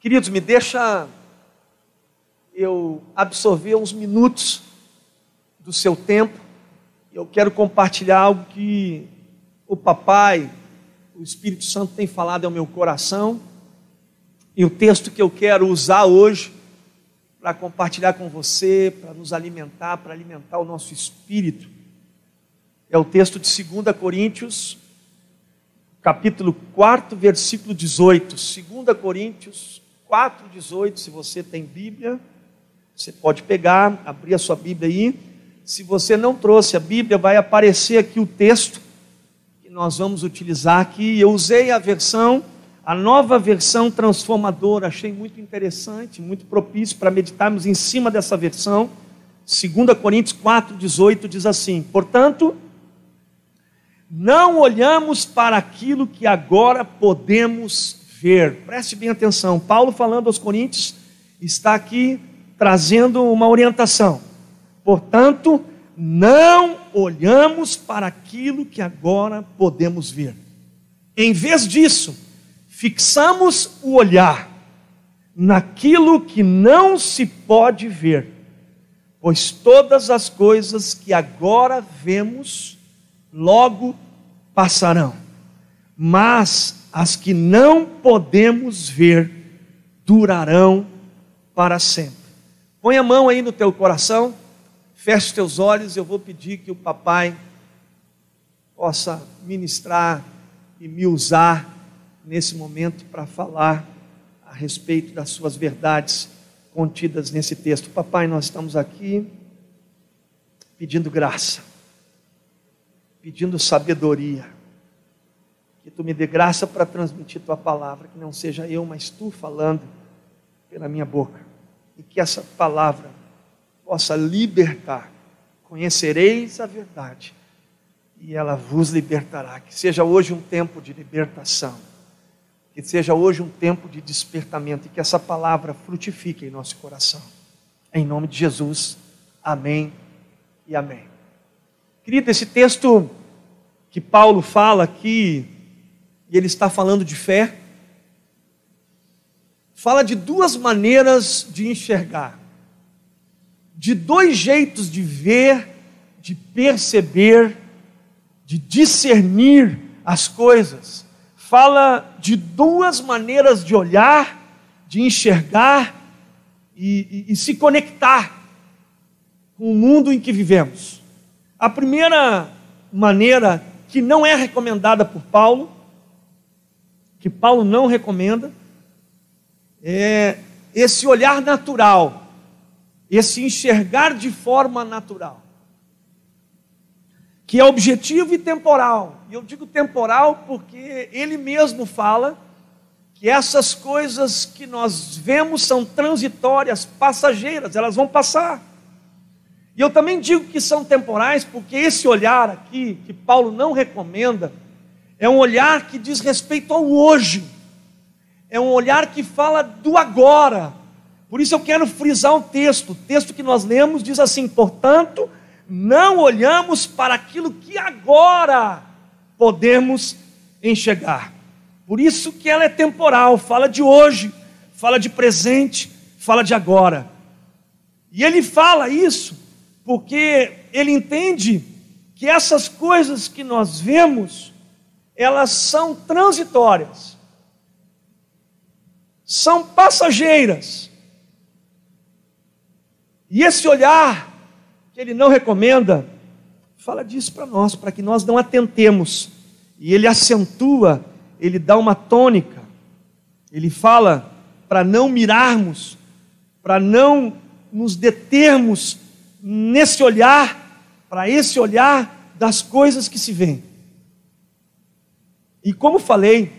Queridos, me deixa eu absorver uns minutos do seu tempo. Eu quero compartilhar algo que o papai, o Espírito Santo tem falado ao meu coração. E o texto que eu quero usar hoje para compartilhar com você, para nos alimentar, para alimentar o nosso espírito, é o texto de 2 Coríntios, capítulo 4, versículo 18. 2 Coríntios 4, 18. Se você tem Bíblia, você pode pegar, abrir a sua Bíblia aí. Se você não trouxe a Bíblia, vai aparecer aqui o texto que nós vamos utilizar aqui. Eu usei a versão, a nova versão transformadora, achei muito interessante, muito propício para meditarmos em cima dessa versão. 2 Coríntios 4, 18 diz assim: Portanto, não olhamos para aquilo que agora podemos ver. Preste bem atenção. Paulo, falando aos Coríntios, está aqui trazendo uma orientação. Portanto, não olhamos para aquilo que agora podemos ver. Em vez disso, fixamos o olhar naquilo que não se pode ver, pois todas as coisas que agora vemos logo passarão, mas as que não podemos ver durarão para sempre. Põe a mão aí no teu coração, feche teus olhos, eu vou pedir que o papai possa ministrar e me usar nesse momento para falar a respeito das suas verdades contidas nesse texto. Papai, nós estamos aqui pedindo graça pedindo sabedoria. Tu me dê graça para transmitir tua palavra, que não seja eu, mas tu falando pela minha boca. E que essa palavra possa libertar. Conhecereis a verdade e ela vos libertará. Que seja hoje um tempo de libertação. Que seja hoje um tempo de despertamento e que essa palavra frutifique em nosso coração. Em nome de Jesus. Amém e amém. Querido, esse texto que Paulo fala aqui, e ele está falando de fé, fala de duas maneiras de enxergar, de dois jeitos de ver, de perceber, de discernir as coisas. Fala de duas maneiras de olhar, de enxergar e, e, e se conectar com o mundo em que vivemos. A primeira maneira que não é recomendada por Paulo, que Paulo não recomenda, é esse olhar natural, esse enxergar de forma natural, que é objetivo e temporal. E eu digo temporal porque ele mesmo fala que essas coisas que nós vemos são transitórias, passageiras, elas vão passar. E eu também digo que são temporais, porque esse olhar aqui, que Paulo não recomenda, é um olhar que diz respeito ao hoje, é um olhar que fala do agora. Por isso eu quero frisar um texto, o texto que nós lemos diz assim: portanto, não olhamos para aquilo que agora podemos enxergar. Por isso que ela é temporal, fala de hoje, fala de presente, fala de agora. E ele fala isso porque ele entende que essas coisas que nós vemos, elas são transitórias, são passageiras. E esse olhar que ele não recomenda, fala disso para nós, para que nós não atentemos. E ele acentua, ele dá uma tônica, ele fala para não mirarmos, para não nos determos nesse olhar, para esse olhar das coisas que se veem. E como falei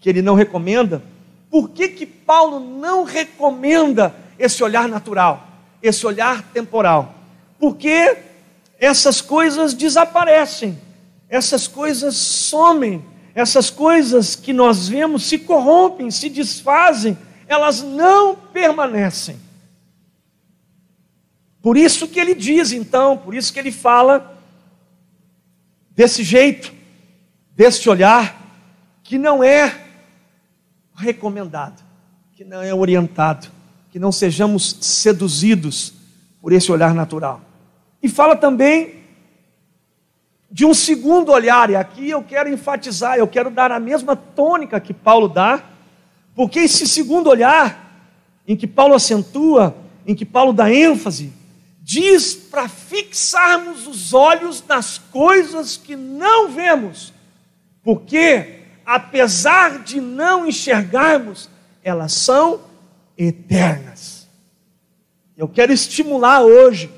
que ele não recomenda, por que que Paulo não recomenda esse olhar natural, esse olhar temporal? Porque essas coisas desaparecem, essas coisas somem, essas coisas que nós vemos se corrompem, se desfazem, elas não permanecem. Por isso que ele diz então, por isso que ele fala desse jeito, desse olhar, que não é recomendado, que não é orientado, que não sejamos seduzidos por esse olhar natural. E fala também de um segundo olhar, e aqui eu quero enfatizar, eu quero dar a mesma tônica que Paulo dá, porque esse segundo olhar, em que Paulo acentua, em que Paulo dá ênfase, diz para fixarmos os olhos nas coisas que não vemos, porque, apesar de não enxergarmos, elas são eternas. Eu quero estimular hoje,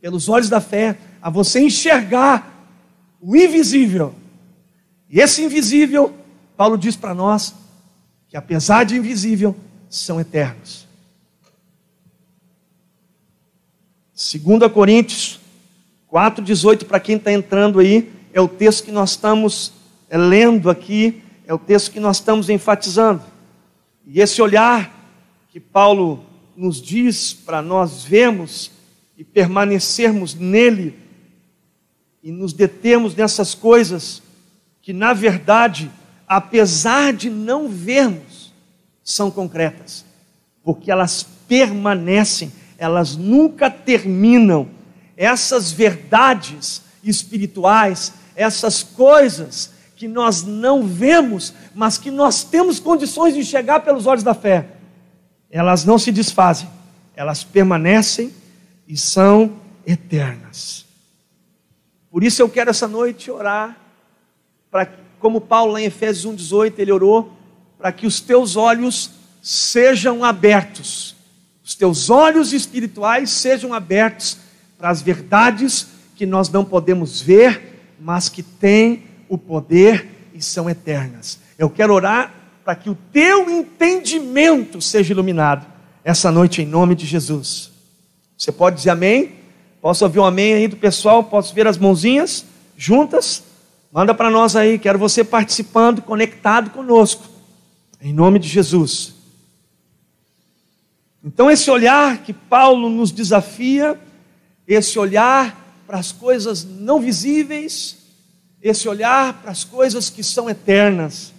pelos olhos da fé, a você enxergar o invisível. E esse invisível, Paulo diz para nós, que apesar de invisível, são eternos. 2 Coríntios 4,18, para quem está entrando aí, é o texto que nós estamos é, lendo aqui, é o texto que nós estamos enfatizando. E esse olhar que Paulo nos diz para nós vermos e permanecermos nele e nos determos nessas coisas que, na verdade, apesar de não vermos, são concretas, porque elas permanecem, elas nunca terminam. Essas verdades espirituais, essas coisas que nós não vemos, mas que nós temos condições de enxergar pelos olhos da fé, elas não se desfazem, elas permanecem e são eternas. Por isso eu quero essa noite orar, para, como Paulo lá em Efésios 1,18, ele orou, para que os teus olhos sejam abertos, os teus olhos espirituais sejam abertos para as verdades que nós não podemos ver, mas que têm o poder e são eternas. Eu quero orar para que o teu entendimento seja iluminado essa noite em nome de Jesus. Você pode dizer amém? Posso ouvir um amém aí do pessoal? Posso ver as mãozinhas juntas? Manda para nós aí, quero você participando, conectado conosco. Em nome de Jesus. Então, esse olhar que Paulo nos desafia, esse olhar para as coisas não visíveis, esse olhar para as coisas que são eternas.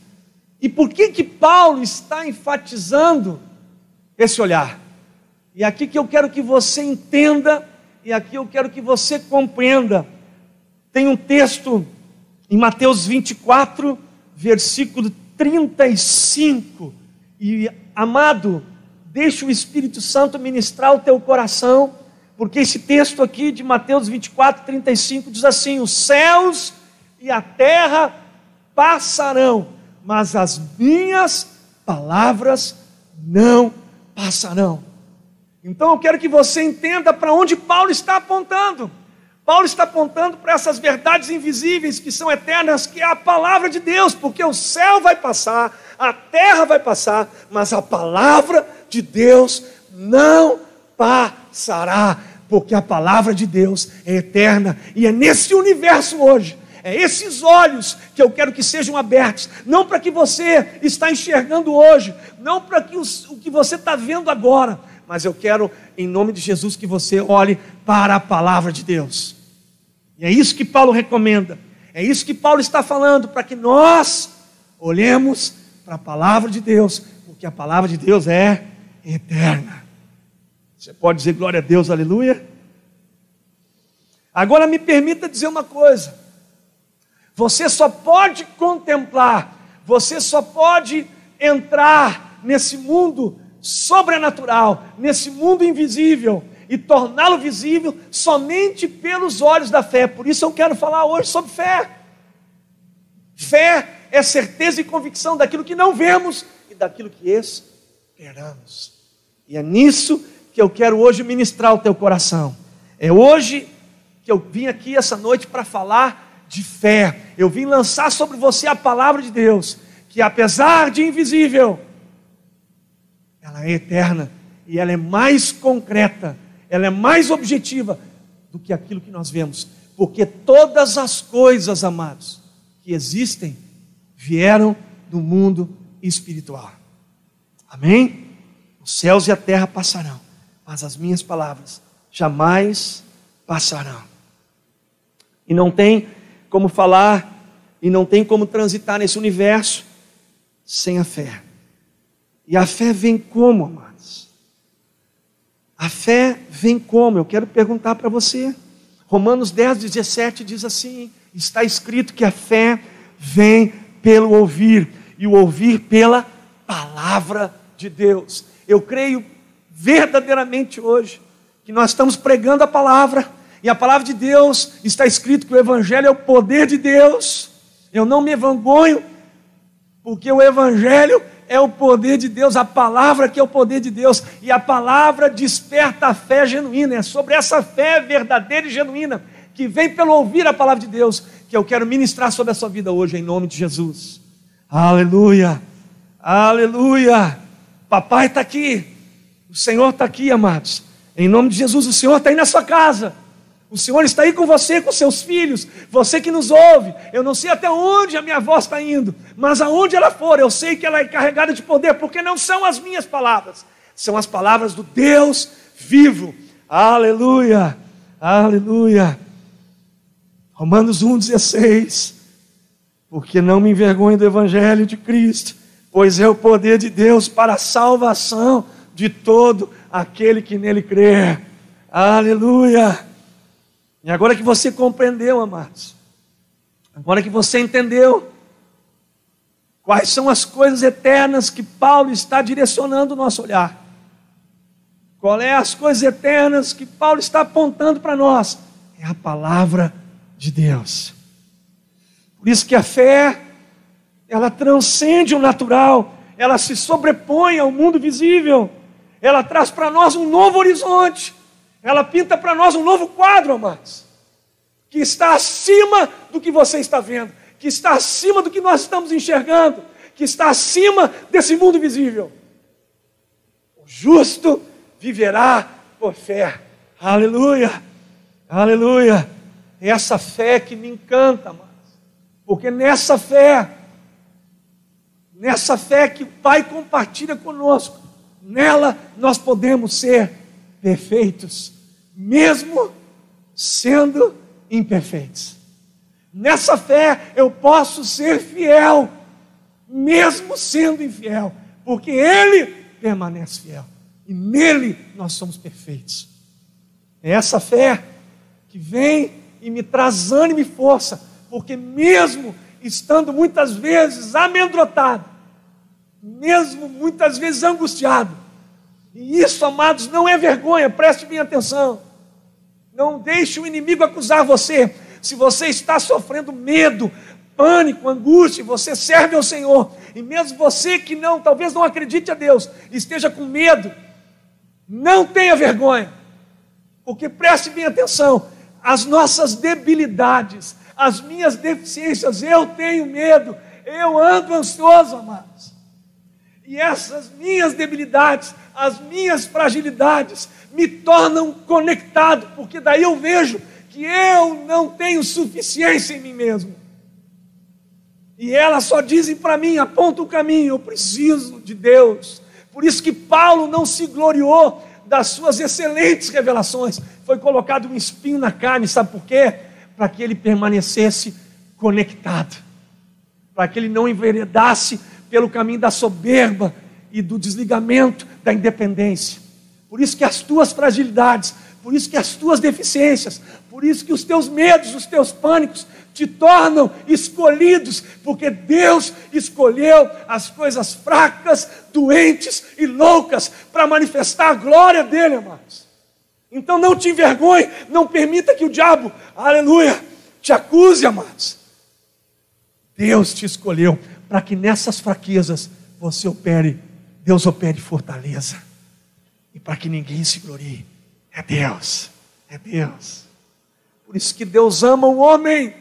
E por que que Paulo está enfatizando esse olhar? E aqui que eu quero que você entenda, e aqui eu quero que você compreenda. Tem um texto em Mateus 24, versículo 35. E amado, deixa o Espírito Santo ministrar o teu coração, porque esse texto aqui de Mateus 24, 35 diz assim: Os céus e a terra passarão, mas as minhas palavras não passarão. Então eu quero que você entenda para onde Paulo está apontando. Paulo está apontando para essas verdades invisíveis que são eternas, que é a palavra de Deus, porque o céu vai passar, a terra vai passar, mas a palavra de Deus não passará, porque a palavra de Deus é eterna e é nesse universo hoje é esses olhos que eu quero que sejam abertos, não para que você está enxergando hoje, não para que os, o que você está vendo agora, mas eu quero, em nome de Jesus, que você olhe para a palavra de Deus. E é isso que Paulo recomenda, é isso que Paulo está falando, para que nós olhemos para a palavra de Deus, porque a palavra de Deus é eterna. Você pode dizer glória a Deus, aleluia? Agora me permita dizer uma coisa. Você só pode contemplar, você só pode entrar nesse mundo sobrenatural, nesse mundo invisível e torná-lo visível somente pelos olhos da fé. Por isso eu quero falar hoje sobre fé. Fé é certeza e convicção daquilo que não vemos e daquilo que esperamos. E é nisso que eu quero hoje ministrar o teu coração. É hoje que eu vim aqui essa noite para falar de fé. Eu vim lançar sobre você a palavra de Deus, que apesar de invisível, ela é eterna e ela é mais concreta, ela é mais objetiva do que aquilo que nós vemos, porque todas as coisas, amados, que existem vieram do mundo espiritual. Amém? Os céus e a terra passarão, mas as minhas palavras jamais passarão. E não tem como falar e não tem como transitar nesse universo sem a fé. E a fé vem como, amados? A fé vem como? Eu quero perguntar para você. Romanos 10, 17 diz assim: está escrito que a fé vem pelo ouvir, e o ouvir pela palavra de Deus. Eu creio verdadeiramente hoje que nós estamos pregando a palavra, e a palavra de Deus está escrito que o Evangelho é o poder de Deus. Eu não me vanglonho, porque o Evangelho é o poder de Deus, a palavra que é o poder de Deus, e a palavra desperta a fé genuína. É sobre essa fé verdadeira e genuína que vem pelo ouvir a palavra de Deus que eu quero ministrar sobre a sua vida hoje, em nome de Jesus. Aleluia, aleluia. Papai está aqui, o Senhor está aqui, amados. Em nome de Jesus, o Senhor está aí na sua casa. O Senhor está aí com você, com seus filhos, você que nos ouve. Eu não sei até onde a minha voz está indo, mas aonde ela for, eu sei que ela é carregada de poder, porque não são as minhas palavras, são as palavras do Deus vivo. Aleluia, aleluia. Romanos 1,16. Porque não me envergonho do Evangelho de Cristo, pois é o poder de Deus para a salvação de todo aquele que nele crê. Aleluia. E agora que você compreendeu, amados, agora que você entendeu quais são as coisas eternas que Paulo está direcionando o nosso olhar, qual é as coisas eternas que Paulo está apontando para nós, é a palavra de Deus. Por isso que a fé, ela transcende o natural, ela se sobrepõe ao mundo visível, ela traz para nós um novo horizonte, ela pinta para nós um novo quadro, amados, que está acima do que você está vendo, que está acima do que nós estamos enxergando, que está acima desse mundo visível. O justo viverá por fé. Aleluia, aleluia. É essa fé que me encanta, amados, porque nessa fé, nessa fé que o Pai compartilha conosco, nela nós podemos ser perfeitos, mesmo sendo imperfeitos. Nessa fé eu posso ser fiel, mesmo sendo infiel, porque Ele permanece fiel e nele nós somos perfeitos. É essa fé que vem e me traz ânimo e força, porque mesmo estando muitas vezes amedrontado, mesmo muitas vezes angustiado, e isso, amados, não é vergonha, preste bem atenção. Não deixe o inimigo acusar você. Se você está sofrendo medo, pânico, angústia, você serve ao Senhor, e mesmo você que não, talvez não acredite a Deus, esteja com medo, não tenha vergonha, porque preste bem atenção, as nossas debilidades, as minhas deficiências, eu tenho medo, eu ando ansioso, amados. E essas minhas debilidades, as minhas fragilidades me tornam conectado, porque daí eu vejo que eu não tenho suficiência em mim mesmo. E elas só dizem para mim, aponta o caminho, eu preciso de Deus. Por isso que Paulo não se gloriou das suas excelentes revelações. Foi colocado um espinho na carne, sabe por quê? Para que ele permanecesse conectado, para que ele não enveredasse pelo caminho da soberba e do desligamento da independência. Por isso que as tuas fragilidades, por isso que as tuas deficiências, por isso que os teus medos, os teus pânicos te tornam escolhidos, porque Deus escolheu as coisas fracas, doentes e loucas para manifestar a glória dele, amados. Então não te envergonhe, não permita que o diabo, aleluia, te acuse, amados. Deus te escolheu para que nessas fraquezas você opere, Deus opere fortaleza. E para que ninguém se glorie. É Deus, é Deus. Por isso que Deus ama o homem.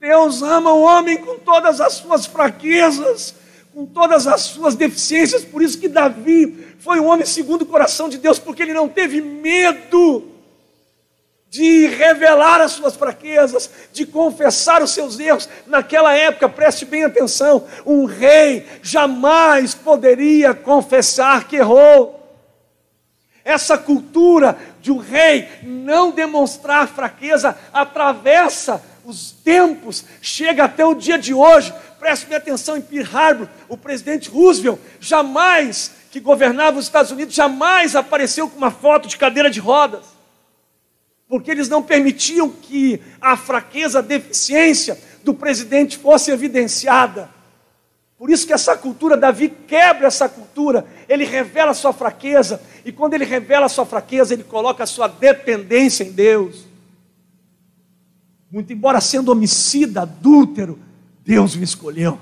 Deus ama o homem com todas as suas fraquezas, com todas as suas deficiências. Por isso que Davi foi um homem segundo o coração de Deus, porque ele não teve medo de revelar as suas fraquezas, de confessar os seus erros. Naquela época, preste bem atenção: um rei jamais poderia confessar que errou. Essa cultura de um rei não demonstrar fraqueza atravessa os tempos, chega até o dia de hoje. Preste bem atenção em Pearl Harbor, o presidente Roosevelt jamais que governava os Estados Unidos jamais apareceu com uma foto de cadeira de rodas. Porque eles não permitiam que a fraqueza, a deficiência do presidente fosse evidenciada. Por isso que essa cultura, Davi quebra essa cultura, ele revela a sua fraqueza, e quando ele revela a sua fraqueza, ele coloca a sua dependência em Deus. Muito embora sendo homicida, adúltero, Deus me escolheu.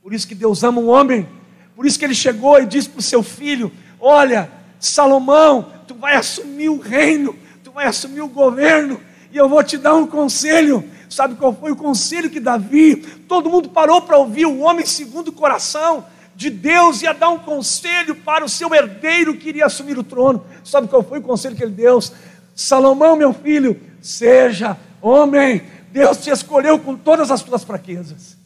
Por isso que Deus ama um homem por isso que ele chegou e disse para o seu filho: Olha, Salomão, tu vai assumir o reino, vai assumir o governo, e eu vou te dar um conselho. Sabe qual foi o conselho que Davi? Todo mundo parou para ouvir o homem segundo o coração de Deus ia dar um conselho para o seu herdeiro que iria assumir o trono. Sabe qual foi o conselho que ele deu? Salomão, meu filho, seja homem. Deus te escolheu com todas as tuas fraquezas.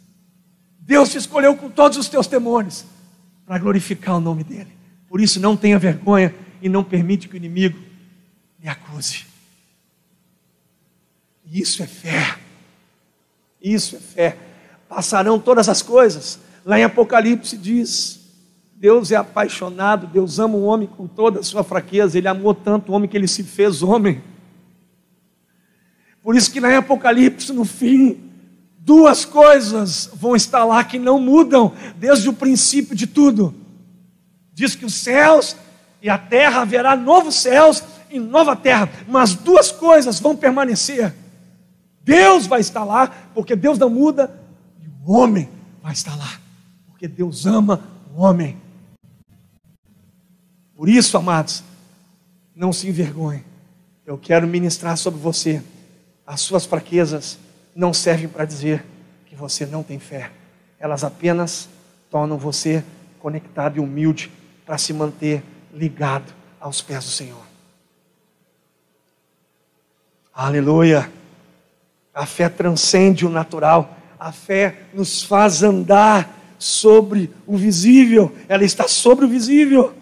Deus te escolheu com todos os teus temores para glorificar o nome dEle. Por isso, não tenha vergonha e não permite que o inimigo me acuse. Isso é fé. Isso é fé. Passarão todas as coisas. Lá em Apocalipse diz: Deus é apaixonado, Deus ama o homem com toda a sua fraqueza. Ele amou tanto o homem que ele se fez homem. Por isso que lá em Apocalipse, no fim, duas coisas vão estar lá que não mudam desde o princípio de tudo. Diz que os céus e a terra haverá novos céus e nova terra, mas duas coisas vão permanecer. Deus vai estar lá, porque Deus não muda, e o homem vai estar lá, porque Deus ama o homem. Por isso, amados, não se envergonhe. Eu quero ministrar sobre você as suas fraquezas não servem para dizer que você não tem fé. Elas apenas tornam você conectado e humilde para se manter ligado aos pés do Senhor. Aleluia! A fé transcende o natural. A fé nos faz andar sobre o visível. Ela está sobre o visível.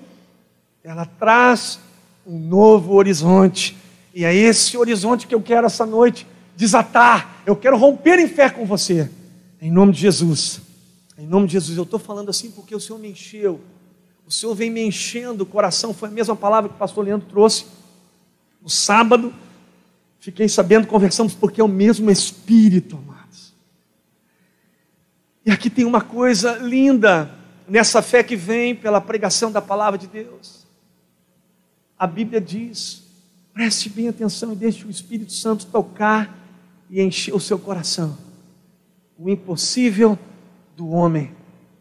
Ela traz um novo horizonte. E é esse horizonte que eu quero essa noite desatar, eu quero romper em fé com você, em nome de Jesus. Em nome de Jesus, eu estou falando assim porque o Senhor me encheu, o Senhor vem me enchendo o coração, foi a mesma palavra que o pastor Leandro trouxe. No sábado, fiquei sabendo, conversamos, porque é o mesmo Espírito, amados. E aqui tem uma coisa linda, nessa fé que vem pela pregação da palavra de Deus. A Bíblia diz, preste bem atenção e deixe o Espírito Santo tocar e encher o seu coração. O impossível do homem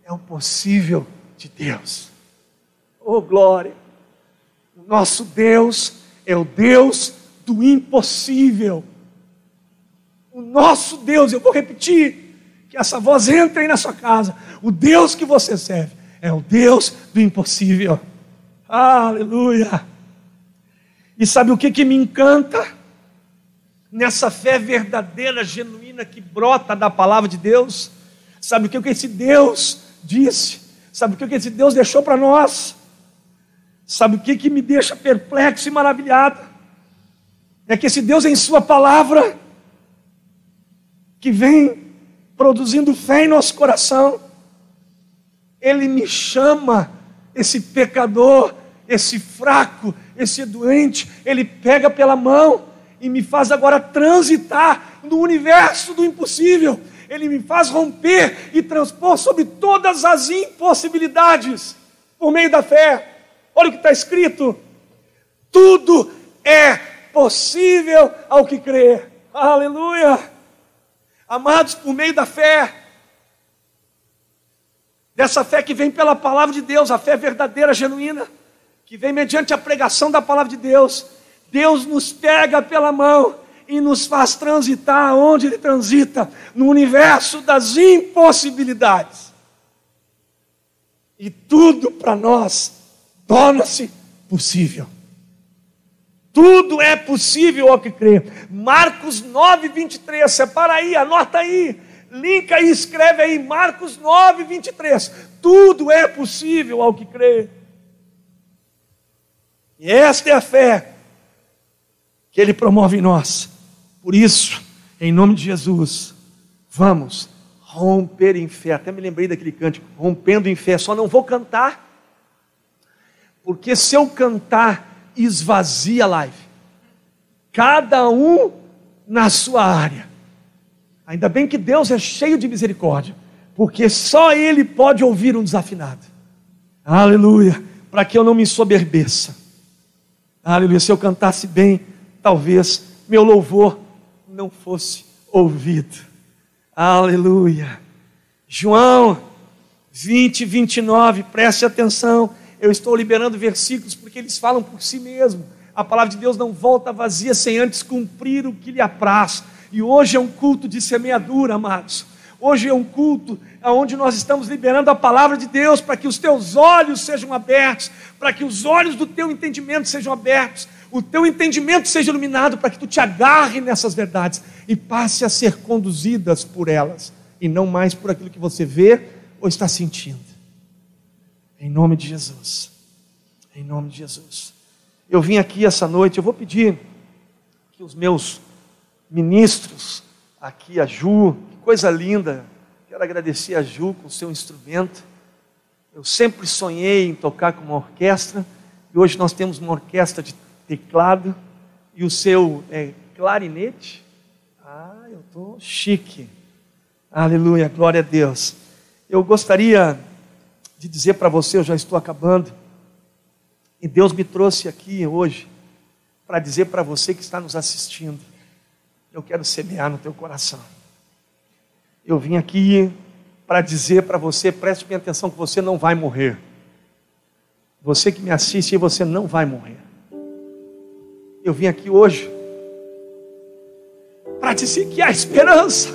é o possível de Deus. Oh glória! O nosso Deus é o Deus do impossível. O nosso Deus, eu vou repetir, que essa voz entre aí na sua casa. O Deus que você serve é o Deus do impossível. Aleluia! E sabe o que, que me encanta? nessa fé verdadeira, genuína que brota da palavra de Deus. Sabe o que esse Deus disse? Sabe o que esse Deus deixou para nós? Sabe o que, que me deixa perplexo e maravilhado? É que esse Deus, em Sua palavra, que vem produzindo fé em nosso coração, Ele me chama, esse pecador, esse fraco, esse doente, Ele pega pela mão e me faz agora transitar no universo do impossível. Ele me faz romper e transpor sobre todas as impossibilidades por meio da fé. Olha o que está escrito: tudo é possível ao que crê. Aleluia! Amados, por meio da fé, dessa fé que vem pela palavra de Deus, a fé verdadeira, genuína, que vem mediante a pregação da palavra de Deus Deus nos pega pela mão e nos faz transitar onde Ele transita no universo das impossibilidades. E tudo para nós torna-se possível. Tudo é possível ao que crê. Marcos 9, 23. Separa aí, anota aí. Linka e escreve aí. Marcos 9, 23. Tudo é possível ao que crê. E esta é a fé que Ele promove em nós. Por isso, Em nome de Jesus, vamos romper em fé. Até me lembrei daquele cântico, rompendo em fé. Só não vou cantar, porque se eu cantar, esvazia a live. Cada um na sua área. Ainda bem que Deus é cheio de misericórdia, porque só Ele pode ouvir um desafinado. Aleluia, para que eu não me soberbeça. Aleluia, se eu cantasse bem, talvez meu louvor não fosse ouvido. Aleluia. João 20, 29, preste atenção. Eu estou liberando versículos porque eles falam por si mesmo. A palavra de Deus não volta vazia sem antes cumprir o que lhe apraz. E hoje é um culto de semeadura, amados. Hoje é um culto onde nós estamos liberando a palavra de Deus para que os teus olhos sejam abertos, para que os olhos do teu entendimento sejam abertos, o teu entendimento seja iluminado para que tu te agarre nessas verdades e passe a ser conduzidas por elas e não mais por aquilo que você vê ou está sentindo. Em nome de Jesus. Em nome de Jesus. Eu vim aqui essa noite, eu vou pedir que os meus ministros, aqui a Ju, que coisa linda, quero agradecer a Ju com o seu instrumento. Eu sempre sonhei em tocar com uma orquestra, e hoje nós temos uma orquestra de teclado e o seu é, clarinete. Ah, eu estou chique. Aleluia, glória a Deus. Eu gostaria de dizer para você, eu já estou acabando, e Deus me trouxe aqui hoje para dizer para você que está nos assistindo, eu quero semear no teu coração. Eu vim aqui para dizer para você, preste bem atenção que você não vai morrer. Você que me assiste, você não vai morrer. Eu vim aqui hoje para dizer que há esperança.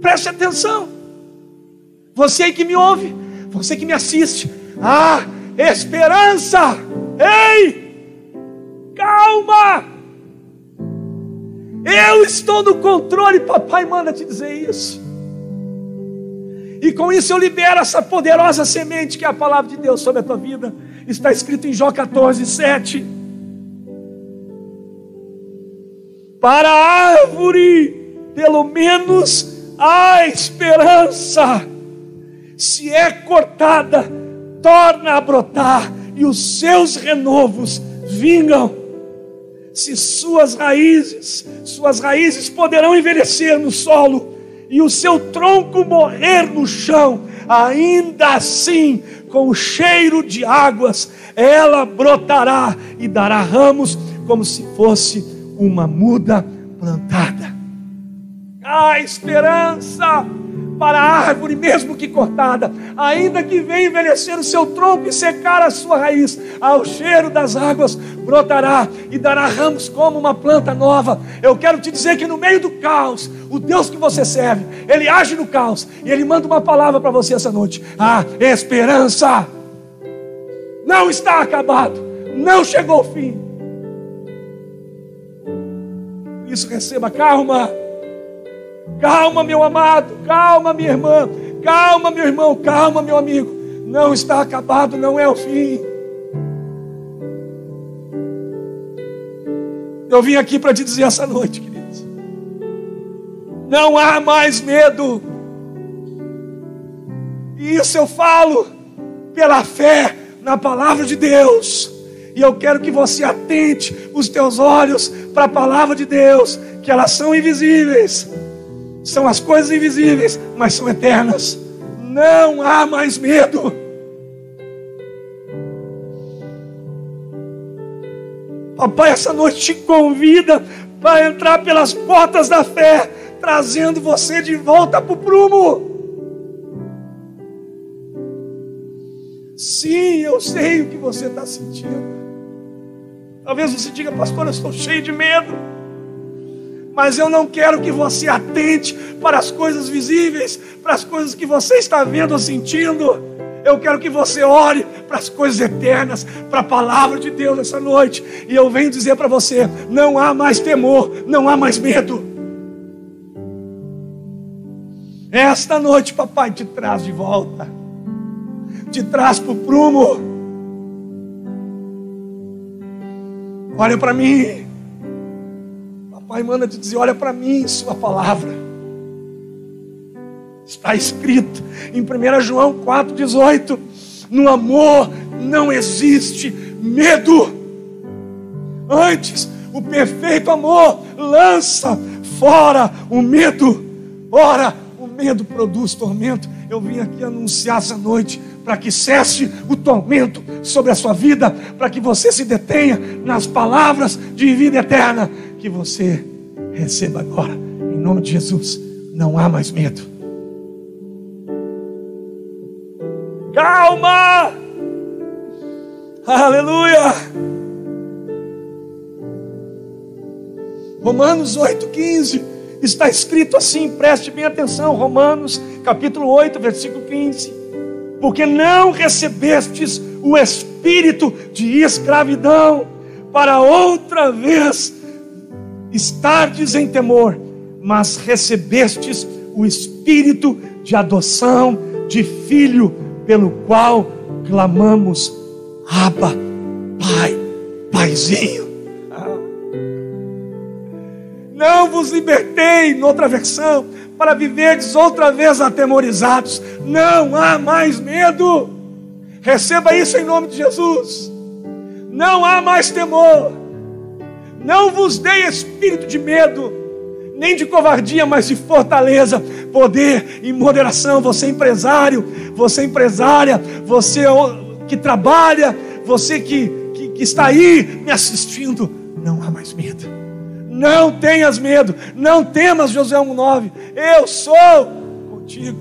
Preste atenção. Você que me ouve, você que me assiste, há esperança. Ei, calma. Eu estou no controle, papai manda te dizer isso. E com isso eu libero essa poderosa semente que é a palavra de Deus sobre a tua vida. Está escrito em Jó 14, 7. Para a árvore, pelo menos há esperança. Se é cortada, torna a brotar, e os seus renovos vingam. Se suas raízes, suas raízes poderão envelhecer no solo, e o seu tronco morrer no chão, ainda assim, com o cheiro de águas, ela brotará e dará ramos como se fosse uma muda plantada. Há esperança para a árvore, mesmo que cortada, ainda que venha envelhecer o seu tronco e secar a sua raiz, ao cheiro das águas brotará e dará ramos como uma planta nova. Eu quero te dizer que no meio do caos, o Deus que você serve, ele age no caos e ele manda uma palavra para você essa noite: a esperança não está acabado, não chegou o fim isso, receba calma. Calma, meu amado, calma, minha irmã, calma, meu irmão, calma, meu amigo. Não está acabado, não é o fim. Eu vim aqui para te dizer essa noite, queridos. Não há mais medo. E isso eu falo pela fé na palavra de Deus. E eu quero que você atente os teus olhos para a palavra de Deus, que elas são invisíveis. São as coisas invisíveis, mas são eternas. Não há mais medo. Papai, essa noite te convida para entrar pelas portas da fé, trazendo você de volta para o prumo. Sim, eu sei o que você está sentindo. Talvez você diga, pastor, eu estou cheio de medo. Mas eu não quero que você atente para as coisas visíveis, para as coisas que você está vendo ou sentindo. Eu quero que você ore para as coisas eternas, para a palavra de Deus essa noite. E eu venho dizer para você: não há mais temor, não há mais medo. Esta noite, papai, te traz de volta, te traz para o prumo Olha para mim. Pai manda te dizer: olha para mim, Sua palavra. Está escrito em 1 João 4,18: no amor não existe medo. Antes, o perfeito amor lança fora o medo. Ora, o medo produz tormento. Eu vim aqui anunciar essa noite para que cesse o tormento sobre a sua vida, para que você se detenha nas palavras de vida eterna que você receba agora. Em nome de Jesus, não há mais medo. Calma! Aleluia! Romanos 8,15 está escrito assim, preste bem atenção, Romanos capítulo 8, versículo 15. Porque não recebestes o espírito de escravidão para outra vez estardes em temor, mas recebestes o espírito de adoção de filho, pelo qual clamamos, Abba, Pai, Paizinho. Não vos libertei, noutra versão, para viverdes outra vez atemorizados. Não há mais medo. Receba isso em nome de Jesus. Não há mais temor. Não vos dei espírito de medo, nem de covardia, mas de fortaleza, poder e moderação. Você é empresário, você é empresária, você é que trabalha, você que, que, que está aí me assistindo, não há mais medo. Não tenhas medo, não temas, José 1,9. Eu sou contigo.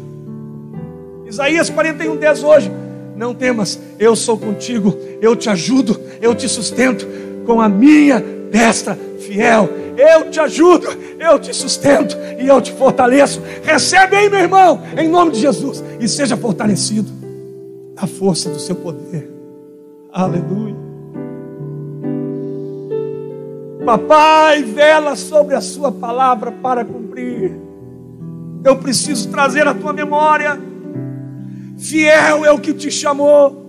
Isaías 41, 10 hoje. Não temas, eu sou contigo, eu te ajudo, eu te sustento com a minha destra fiel. Eu te ajudo, eu te sustento e eu te fortaleço. Recebe aí, meu irmão, em nome de Jesus, e seja fortalecido na força do seu poder. Aleluia. Papai, vela sobre a sua palavra para cumprir. Eu preciso trazer a tua memória. Fiel é o que te chamou.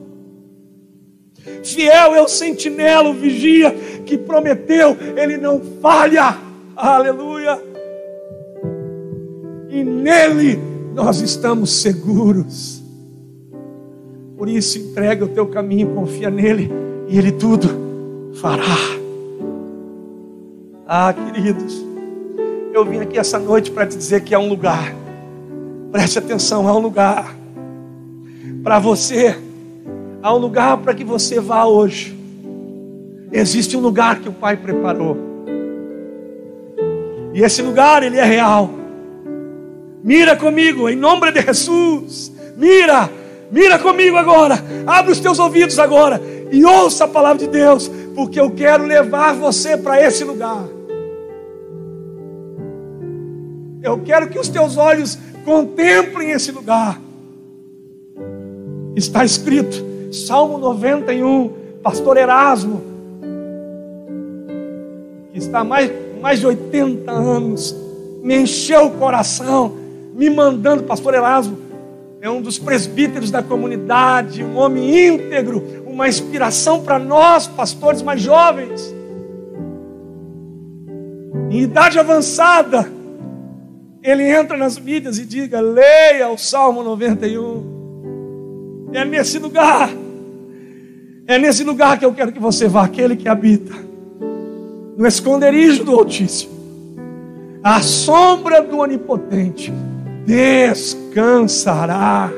Fiel é o sentinela, vigia que prometeu, ele não falha. Aleluia. E nele nós estamos seguros. Por isso, entrega o teu caminho, confia nele, e ele tudo fará. Ah, queridos, eu vim aqui essa noite para te dizer que há um lugar, preste atenção, há um lugar para você, há um lugar para que você vá hoje. Existe um lugar que o Pai preparou, e esse lugar ele é real. Mira comigo, em nome de Jesus, mira, mira comigo agora, abre os teus ouvidos agora e ouça a palavra de Deus, porque eu quero levar você para esse lugar. Eu quero que os teus olhos contemplem esse lugar. Está escrito, Salmo 91, Pastor Erasmo, que está há mais, mais de 80 anos, me encheu o coração, me mandando, Pastor Erasmo, é um dos presbíteros da comunidade, um homem íntegro, uma inspiração para nós, pastores mais jovens, em idade avançada ele entra nas mídias e diga: leia o Salmo 91. É nesse lugar, é nesse lugar que eu quero que você vá, aquele que habita no esconderijo do Altíssimo, à sombra do Onipotente, descansará.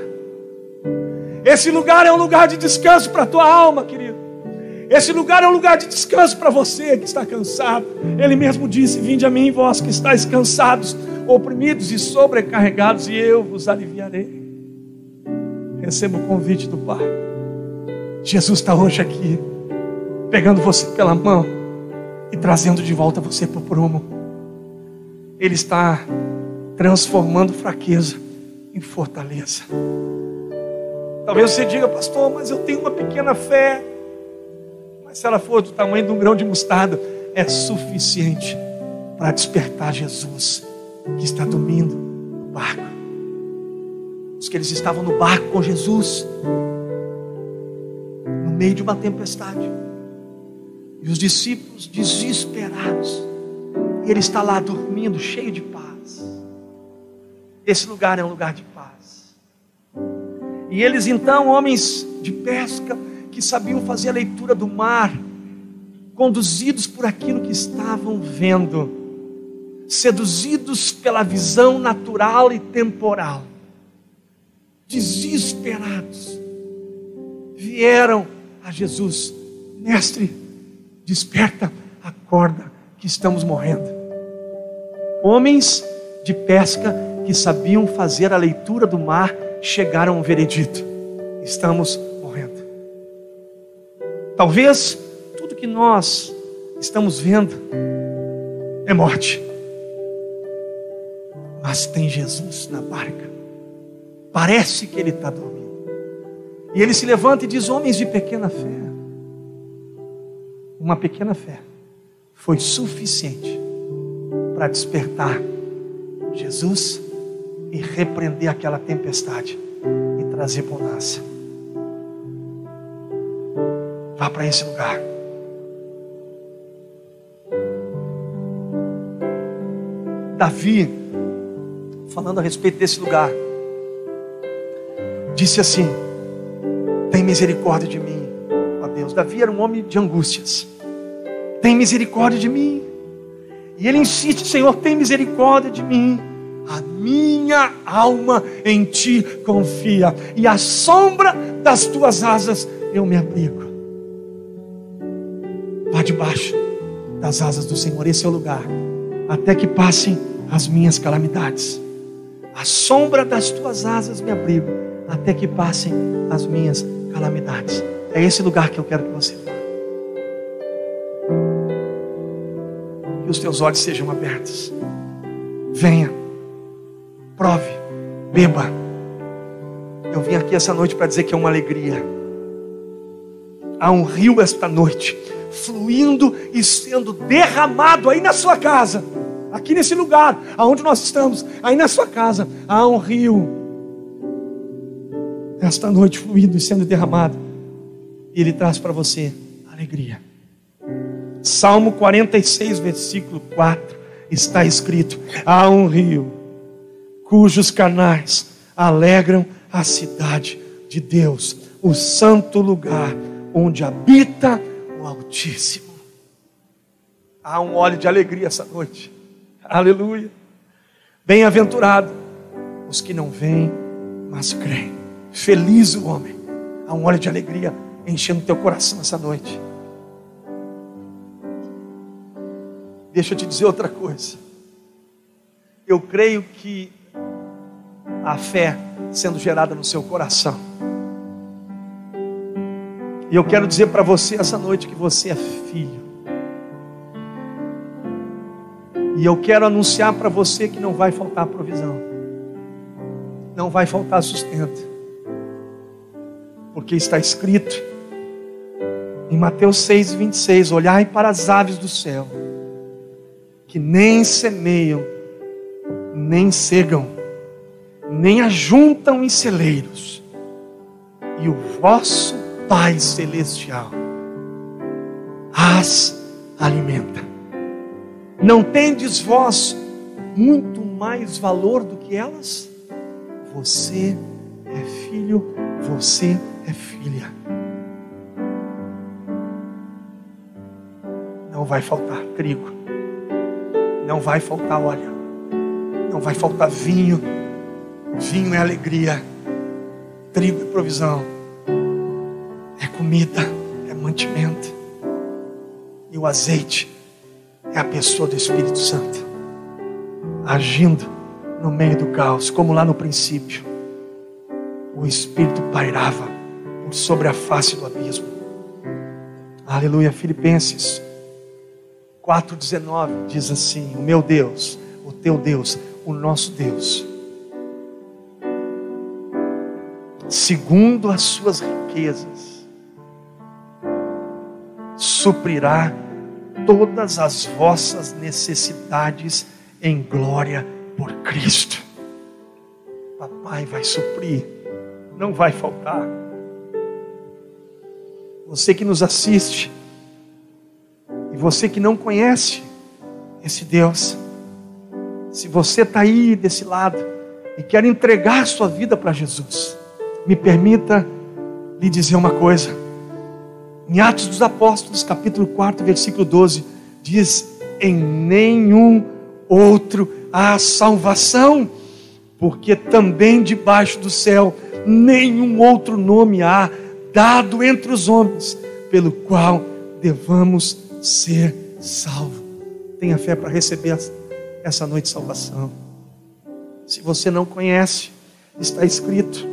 Esse lugar é um lugar de descanso para a tua alma, querido. Esse lugar é um lugar de descanso para você que está cansado. Ele mesmo disse: Vinde a mim, vós que estáis cansados oprimidos e sobrecarregados, e eu vos aliviarei. Receba o convite do Pai. Jesus está hoje aqui, pegando você pela mão e trazendo de volta você para o prumo. Ele está transformando fraqueza em fortaleza. Talvez você diga, pastor, mas eu tenho uma pequena fé. Mas se ela for do tamanho de um grão de mostarda, é suficiente para despertar Jesus que está dormindo no barco. Diz que eles estavam no barco com Jesus, meio de uma tempestade. E os discípulos, desesperados, E ele está lá dormindo, cheio de paz. Esse lugar é um lugar de paz. E eles então, homens de pesca, que sabiam fazer a leitura do mar, conduzidos por aquilo que estavam vendo, seduzidos pela visão natural e temporal, desesperados, vieram a Jesus: Mestre, desperta, acorda, que estamos morrendo. Homens de pesca que sabiam fazer a leitura do mar chegaram a um veredito: estamos morrendo. Talvez tudo que nós estamos vendo é morte, mas tem Jesus na barca. Parece que ele está dormindo. E ele se levanta e diz: Homens de pequena fé, uma pequena fé foi suficiente para despertar Jesus e repreender aquela tempestade e trazer bonança. Vá para esse lugar. Davi, falando a respeito desse lugar, disse assim: Tem misericórdia de mim, ó Deus. Davi era um homem de angústias. Tem misericórdia de mim. E ele insiste: Senhor, tem misericórdia de mim. A minha alma em ti confia, e à sombra das tuas asas eu me abrigo. Vá debaixo das asas do Senhor, esse é o lugar até que passem as minhas calamidades. A sombra das tuas asas me abrigo, até que passem as minhas calamidades. É esse lugar que eu quero que você vá. Que os teus olhos sejam abertos. Venha, prove, beba. Eu vim aqui essa noite para dizer que é uma alegria. Há um rio esta noite fluindo e sendo derramado aí na sua casa, aqui nesse lugar, aonde nós estamos, aí na sua casa, há um rio esta noite fluindo e sendo derramado. E ele traz para você alegria. Salmo 46, versículo 4, está escrito: Há um rio cujos canais alegram a cidade de Deus, o santo lugar onde habita Altíssimo. Há um óleo de alegria essa noite. Aleluia. Bem-aventurado os que não vêm, mas creem. Feliz o homem. Há um óleo de alegria enchendo teu coração essa noite. Deixa eu te dizer outra coisa. Eu creio que a fé sendo gerada no seu coração e eu quero dizer para você essa noite que você é filho. E eu quero anunciar para você que não vai faltar provisão. Não vai faltar sustento. Porque está escrito em Mateus 6, 26: Olhai para as aves do céu, que nem semeiam, nem cegam, nem ajuntam em celeiros, e o vosso Pai Celestial as alimenta. Não tendes vós muito mais valor do que elas? Você é filho, você é filha. Não vai faltar trigo, não vai faltar óleo, não vai faltar vinho. Vinho é alegria, trigo é provisão comida, é mantimento. E o azeite é a pessoa do Espírito Santo, agindo no meio do caos, como lá no princípio. O Espírito pairava sobre a face do abismo. Aleluia. Filipenses 4,19 diz assim: O meu Deus, o teu Deus, o nosso Deus, segundo as suas riquezas, suprirá todas as vossas necessidades em glória por Cristo. Papai vai suprir, não vai faltar. Você que nos assiste, e você que não conhece esse Deus. Se você está aí desse lado e quer entregar sua vida para Jesus, me permita lhe dizer uma coisa. Em Atos dos Apóstolos, capítulo 4, versículo 12, diz: Em nenhum outro há salvação, porque também debaixo do céu nenhum outro nome há dado entre os homens pelo qual devamos ser salvos. Tenha fé para receber essa noite salvação. Se você não conhece, está escrito,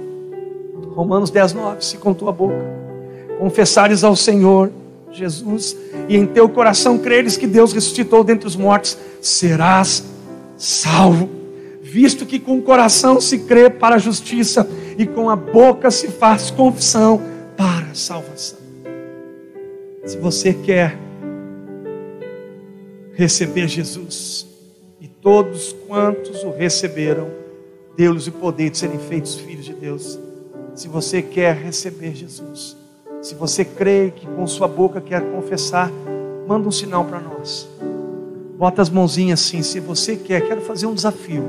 Romanos 10, 9: se com tua boca confessares ao Senhor Jesus e em teu coração creres que Deus ressuscitou dentre os mortos, serás salvo. Visto que com o coração se crê para a justiça e com a boca se faz confissão para a salvação. Se você quer receber Jesus, e todos quantos o receberam, deu-lhes o poder de serem feitos filhos de Deus. Se você quer receber Jesus, se você crê que com sua boca quer confessar, manda um sinal para nós. Bota as mãozinhas assim, se você quer, quero fazer um desafio.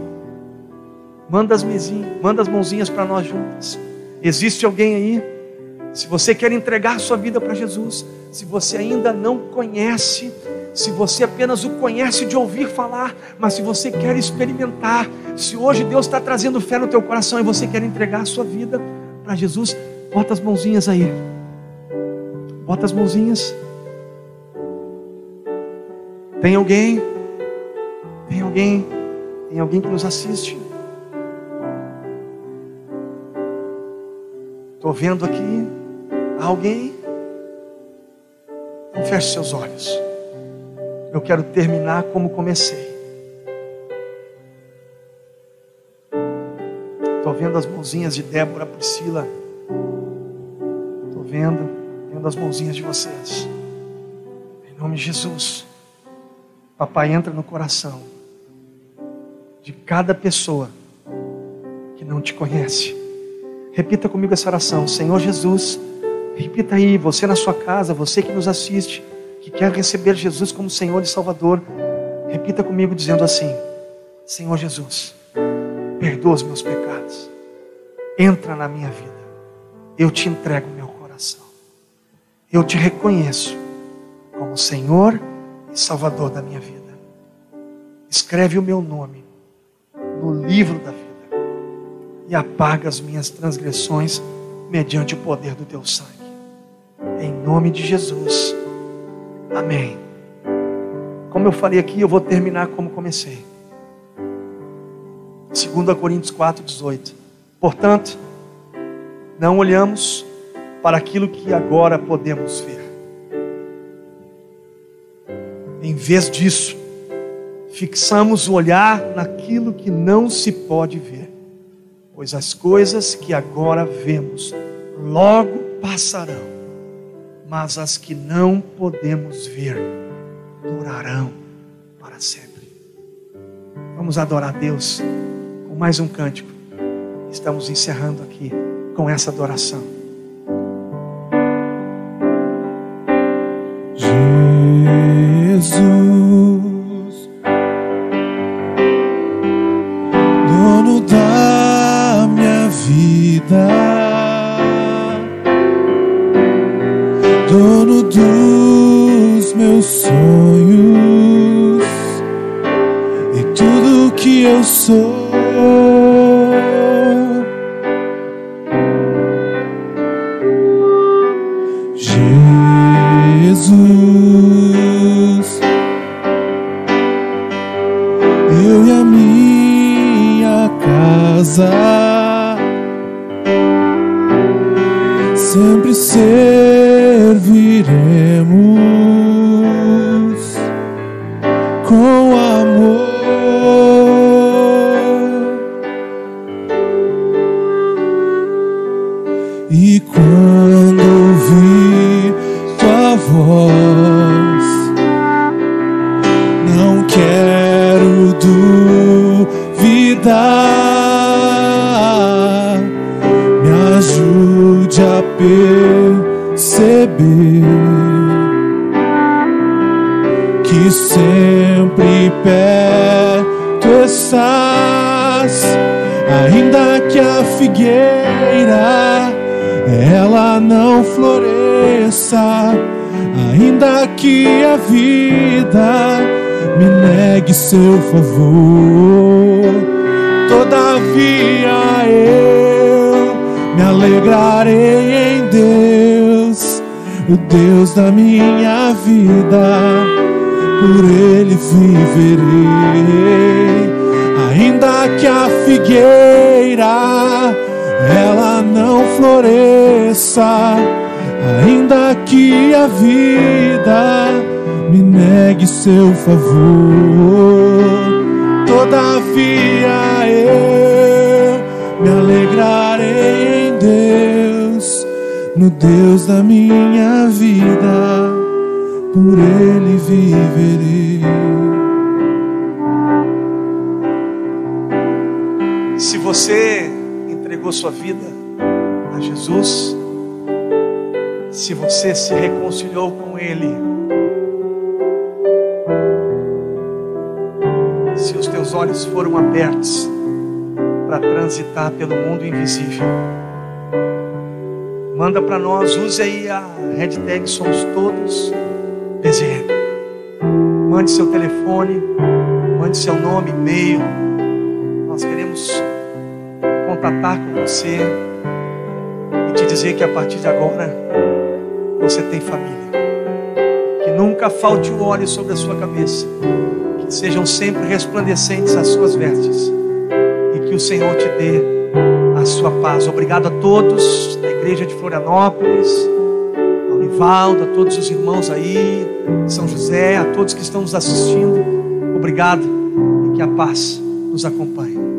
Manda as, mesinhas, manda as mãozinhas para nós juntas. Existe alguém aí? Se você quer entregar sua vida para Jesus, se você ainda não conhece, se você apenas o conhece de ouvir falar, mas se você quer experimentar, se hoje Deus está trazendo fé no teu coração e você quer entregar a sua vida para Jesus, bota as mãozinhas aí. Bota as mãozinhas. Tem alguém? Tem alguém? Tem alguém que nos assiste? Estou vendo aqui alguém. Feche seus olhos. Eu quero terminar como comecei. Estou vendo as mãozinhas de Débora, Priscila. Estou vendo, vendo as mãozinhas de vocês. Em nome de Jesus. Papai entra no coração de cada pessoa que não te conhece. Repita comigo essa oração. Senhor Jesus, repita aí, você na sua casa, você que nos assiste, que quer receber Jesus como Senhor e Salvador, repita comigo dizendo assim: Senhor Jesus, perdoa os meus pecados, entra na minha vida, eu te entrego meu coração, eu te reconheço como Senhor e Salvador da minha vida. Escreve o meu nome no livro da vida e apaga as minhas transgressões mediante o poder do teu sangue. Em nome de Jesus. Amém. Como eu falei aqui, eu vou terminar como comecei. 2 Coríntios 4, 18. Portanto, não olhamos para aquilo que agora podemos ver. Em vez disso, fixamos o olhar naquilo que não se pode ver, pois as coisas que agora vemos logo passarão, mas as que não podemos ver durarão para sempre. Vamos adorar Deus com mais um cântico. Estamos encerrando aqui com essa adoração. Seu favor, todavia eu me alegrarei em Deus, o Deus da minha vida, por Ele viverei, ainda que a figueira ela não floresça, ainda que a vida me negue seu favor, todavia eu me alegrarei em Deus, no Deus da minha vida, por Ele viverei. Se você entregou sua vida a Jesus, se você se reconciliou com Ele, olhos foram abertos para transitar pelo mundo invisível, manda para nós, use aí a hashtag Somos Todos PZM. Mande seu telefone, mande seu nome, e-mail. Nós queremos contatar com você e te dizer que a partir de agora você tem família. Que nunca falte o óleo sobre a sua cabeça. Sejam sempre resplandecentes as suas vestes. E que o Senhor te dê a sua paz. Obrigado a todos da igreja de Florianópolis, ao Nivaldo, a todos os irmãos aí, São José, a todos que estão nos assistindo. Obrigado e que a paz nos acompanhe.